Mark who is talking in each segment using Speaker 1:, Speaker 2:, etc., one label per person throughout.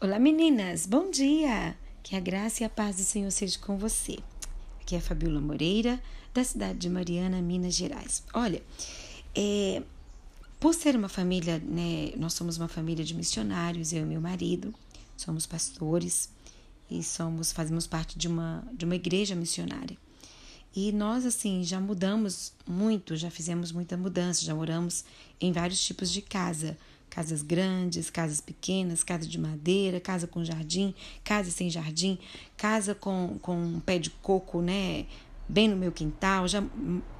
Speaker 1: Olá meninas, bom dia! Que a graça e a paz do Senhor seja com você. Aqui é a Fabiola Moreira, da cidade de Mariana, Minas Gerais. Olha, é, por ser uma família, né, nós somos uma família de missionários, eu e meu marido, somos pastores e somos fazemos parte de uma, de uma igreja missionária. E nós, assim, já mudamos muito, já fizemos muita mudança, já moramos em vários tipos de casa, Casas grandes, casas pequenas, casa de madeira, casa com jardim, casa sem jardim, casa com, com um pé de coco, né? Bem no meu quintal, já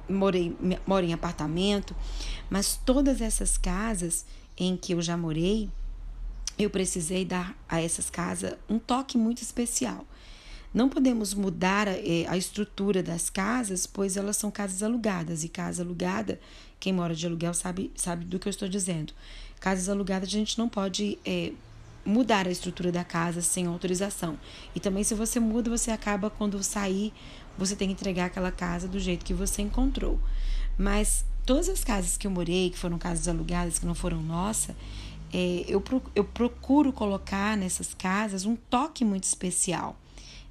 Speaker 1: morei, moro em apartamento, mas todas essas casas em que eu já morei, eu precisei dar a essas casas um toque muito especial. Não podemos mudar a, eh, a, estrutura das casas, pois elas são casas alugadas. E casa alugada, quem mora de aluguel sabe, sabe do que eu estou dizendo. Casas alugadas a gente não pode é, mudar a estrutura da casa sem autorização. E também se você muda, você acaba quando sair, você tem que entregar aquela casa do jeito que você encontrou. Mas todas as casas que eu morei, que foram casas alugadas, que não foram nossa, é, eu, eu procuro colocar nessas casas um toque muito especial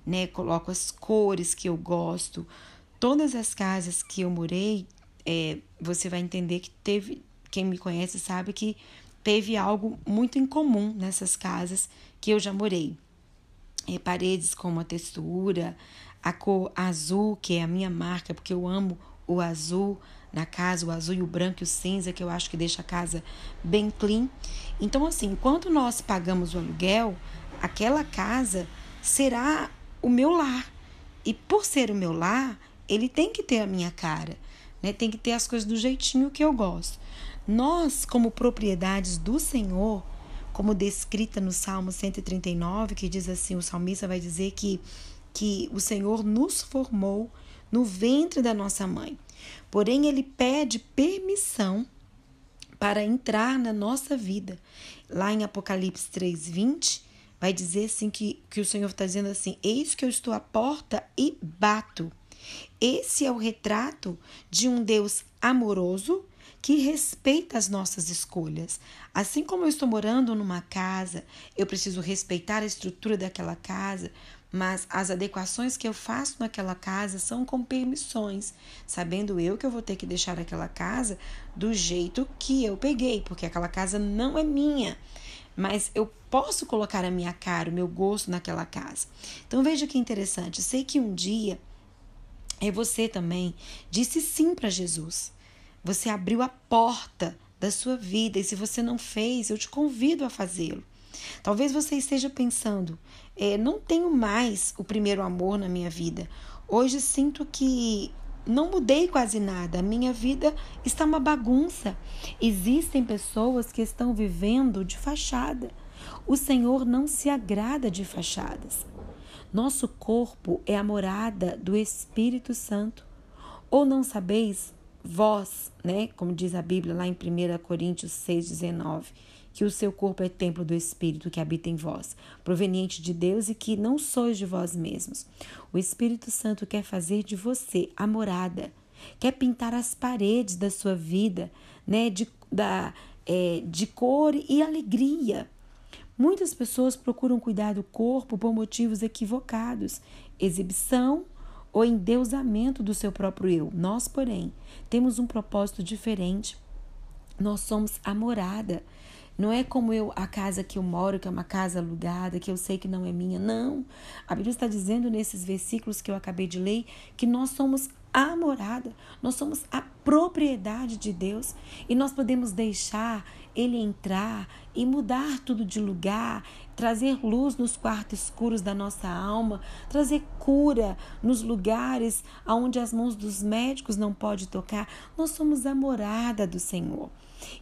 Speaker 1: né? Coloco as cores que eu gosto. Todas as casas que eu morei, é, você vai entender que teve, quem me conhece sabe que teve algo muito em comum nessas casas que eu já morei. É, paredes com uma textura, a cor azul, que é a minha marca, porque eu amo o azul na casa, o azul e o branco e o cinza, que eu acho que deixa a casa bem clean. Então, assim, enquanto nós pagamos o aluguel, aquela casa será o meu lar. E por ser o meu lar, ele tem que ter a minha cara, né? Tem que ter as coisas do jeitinho que eu gosto. Nós, como propriedades do Senhor, como descrita no Salmo 139, que diz assim, o salmista vai dizer que que o Senhor nos formou no ventre da nossa mãe. Porém, ele pede permissão para entrar na nossa vida. Lá em Apocalipse 3:20, vai dizer assim que, que o Senhor está dizendo assim: Eis que eu estou à porta e bato. Esse é o retrato de um Deus amoroso que respeita as nossas escolhas. Assim como eu estou morando numa casa, eu preciso respeitar a estrutura daquela casa, mas as adequações que eu faço naquela casa são com permissões, sabendo eu que eu vou ter que deixar aquela casa do jeito que eu peguei, porque aquela casa não é minha mas eu posso colocar a minha cara, o meu gosto naquela casa. Então veja que interessante. Sei que um dia é você também disse sim para Jesus. Você abriu a porta da sua vida e se você não fez, eu te convido a fazê-lo. Talvez você esteja pensando, é, não tenho mais o primeiro amor na minha vida. Hoje sinto que não mudei quase nada. A minha vida está uma bagunça. Existem pessoas que estão vivendo de fachada. O Senhor não se agrada de fachadas. Nosso corpo é a morada do Espírito Santo. Ou não sabeis, vós, né, como diz a Bíblia lá em 1 Coríntios 6,19, que o seu corpo é templo do Espírito que habita em vós, proveniente de Deus e que não sois de vós mesmos. O Espírito Santo quer fazer de você a morada, quer pintar as paredes da sua vida, né, de, da, é, de cor e alegria. Muitas pessoas procuram cuidar do corpo por motivos equivocados, exibição ou endeusamento do seu próprio eu. Nós, porém, temos um propósito diferente. Nós somos a morada. Não é como eu a casa que eu moro, que é uma casa alugada, que eu sei que não é minha. Não. A Bíblia está dizendo nesses versículos que eu acabei de ler que nós somos a morada, nós somos a propriedade de Deus e nós podemos deixar Ele entrar e mudar tudo de lugar, trazer luz nos quartos escuros da nossa alma, trazer cura nos lugares onde as mãos dos médicos não podem tocar. Nós somos a morada do Senhor.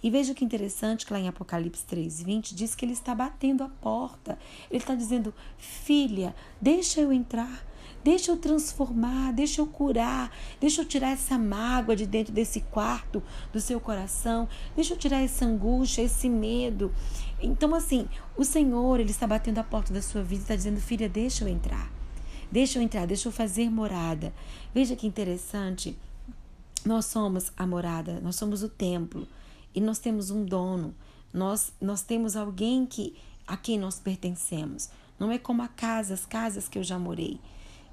Speaker 1: E veja que interessante que lá em Apocalipse 3:20 diz que ele está batendo a porta. Ele está dizendo: "Filha, deixa eu entrar. Deixa eu transformar, deixa eu curar, deixa eu tirar essa mágoa de dentro desse quarto do seu coração, deixa eu tirar essa angústia, esse medo. Então, assim, o Senhor, Ele está batendo a porta da sua vida e está dizendo: Filha, deixa eu entrar. Deixa eu entrar, deixa eu fazer morada. Veja que interessante. Nós somos a morada, nós somos o templo e nós temos um dono. Nós, nós temos alguém que a quem nós pertencemos. Não é como a casa, as casas que eu já morei,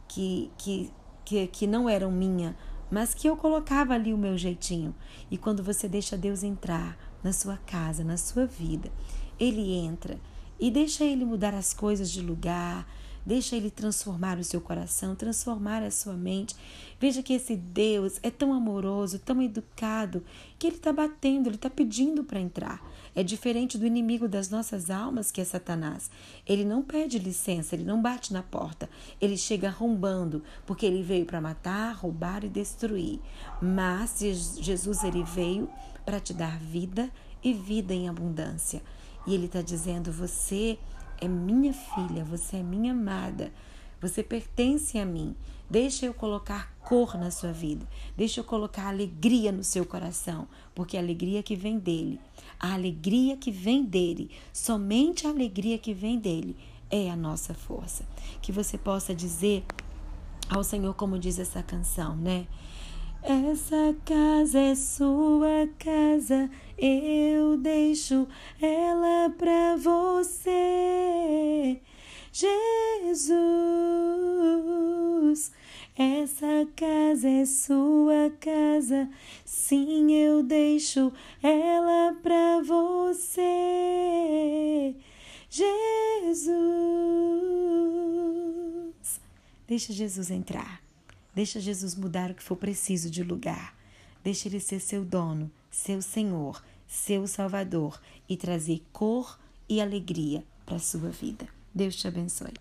Speaker 1: que, que, que, que não eram minha, mas que eu colocava ali o meu jeitinho. E quando você deixa Deus entrar na sua casa, na sua vida, Ele entra e deixa Ele mudar as coisas de lugar, Deixa Ele transformar o seu coração, transformar a sua mente. Veja que esse Deus é tão amoroso, tão educado, que Ele está batendo, Ele está pedindo para entrar. É diferente do inimigo das nossas almas, que é Satanás. Ele não pede licença, ele não bate na porta. Ele chega arrombando, porque ele veio para matar, roubar e destruir. Mas Jesus ele veio para te dar vida e vida em abundância. E ele está dizendo: você é minha filha, você é minha amada, você pertence a mim. Deixa eu colocar cor na sua vida, deixa eu colocar alegria no seu coração, porque a alegria que vem dele, a alegria que vem dele, somente a alegria que vem dele é a nossa força. Que você possa dizer ao Senhor, como diz essa canção, né? Essa casa é sua casa, eu deixo ela pra você, Jesus. Essa casa é sua casa, sim, eu deixo ela pra você, Jesus. Deixa Jesus entrar. Deixa Jesus mudar o que for preciso de lugar. Deixa ele ser seu dono, seu Senhor, seu Salvador e trazer cor e alegria para a sua vida. Deus te abençoe.